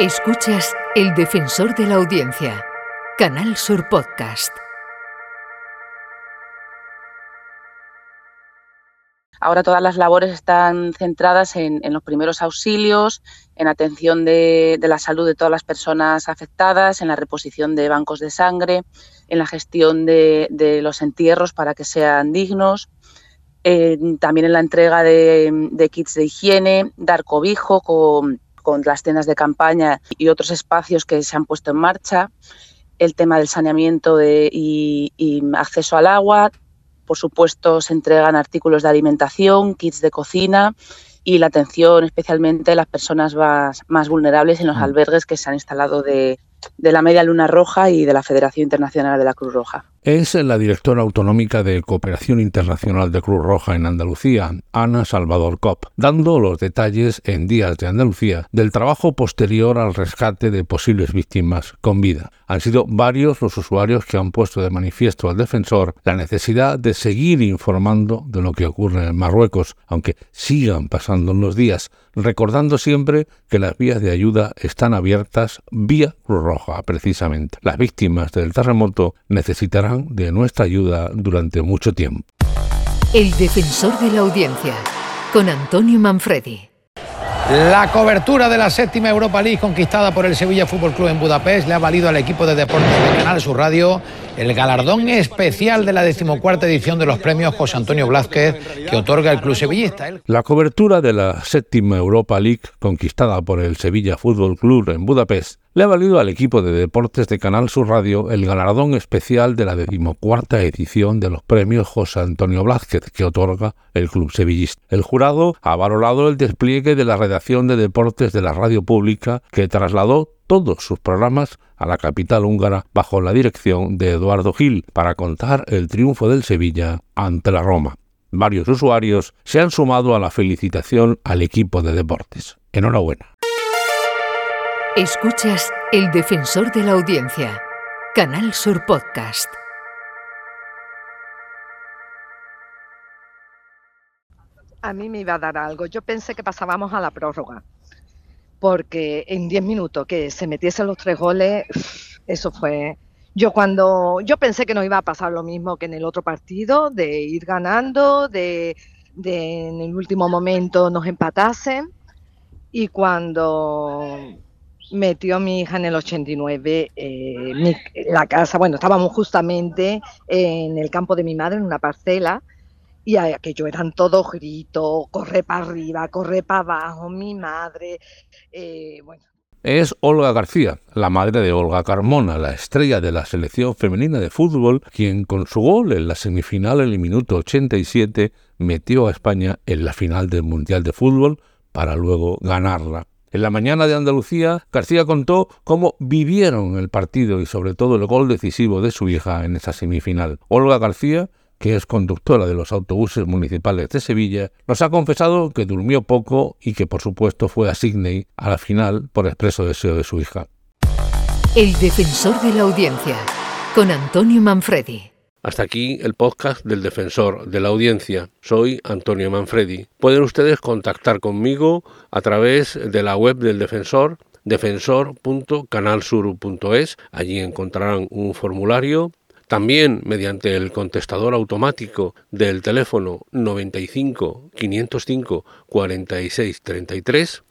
Escuchas El Defensor de la Audiencia, Canal Sur Podcast. Ahora todas las labores están centradas en, los primeros auxilios, en atención de, la salud de todas las personas afectadas, en la reposición de bancos de sangre, en la gestión de, los entierros para que sean dignos, también en la entrega de, kits de higiene, dar cobijo con con las tiendas de campaña y otros espacios que se han puesto en marcha, el tema del saneamiento y, acceso al agua, por supuesto se entregan artículos de alimentación, kits de cocina y la atención especialmente a las personas más, más vulnerables en los albergues que se han instalado de, de la Media Luna Roja y de la Federación Internacional de la Cruz Roja. Es la directora autonómica de Cooperación Internacional de Cruz Roja en Andalucía, Ana Salvador Cop, dando los detalles en Días de Andalucía del trabajo posterior al rescate de posibles víctimas con vida. Han sido varios los usuarios que han puesto de manifiesto al defensor la necesidad de seguir informando de lo que ocurre en Marruecos, aunque sigan pasando los días, recordando siempre que las vías de ayuda están abiertas vía Cruz Roja, precisamente. Las víctimas del terremoto necesitarán de nuestra ayuda durante mucho tiempo. El defensor de la audiencia, con Antonio Manfredi. La cobertura de la séptima Europa League conquistada por el Sevilla Fútbol Club en Budapest le ha valido al equipo de deportes de Canal Sur Radio el galardón especial de la decimocuarta edición de los premios José Antonio Blázquez que otorga el club sevillista. La cobertura de la séptima Europa League conquistada por el Sevilla Fútbol Club en Budapest le ha valido al equipo de deportes de Canal Sur Radio el galardón especial de la decimocuarta edición de los premios José Antonio Blázquez que otorga el Club Sevillista. El jurado ha valorado el despliegue de la redacción de deportes de la radio pública que trasladó todos sus programas a la capital húngara bajo la dirección de Eduardo Gil para contar el triunfo del Sevilla ante la Roma. Varios usuarios se han sumado a la felicitación al equipo de deportes. Enhorabuena. Escuchas El Defensor de la Audiencia, Canal Sur Podcast. A mí me iba a dar algo. Yo pensé que pasábamos a la prórroga, porque en 10 minutos que se metiesen los tres goles, eso fue... Yo cuando yo pensé que no iba a pasar lo mismo que en el otro partido, de ir ganando, de, de en el último momento nos empatasen, y cuando metió mi hija en el 89 eh, la casa, bueno, estábamos justamente en el campo de mi madre, en una parcela, y aquello eran todos gritos, corre para arriba, corre para abajo, mi madre, eh, bueno. Es Olga García, la madre de Olga Carmona, la estrella de la selección femenina de fútbol, quien con su gol en la semifinal en el minuto 87 metió a España en la final del Mundial de Fútbol para luego ganarla en la mañana de Andalucía, García contó cómo vivieron el partido y sobre todo el gol decisivo de su hija en esa semifinal. Olga García, que es conductora de los autobuses municipales de Sevilla, nos ha confesado que durmió poco y que por supuesto fue a Sydney a la final por expreso deseo de su hija. El defensor de la audiencia, con Antonio Manfredi. Hasta aquí el podcast del defensor de la audiencia. Soy Antonio Manfredi. Pueden ustedes contactar conmigo a través de la web del defensor defensor.canalsur.es. Allí encontrarán un formulario también mediante el contestador automático del teléfono 95 505 46 33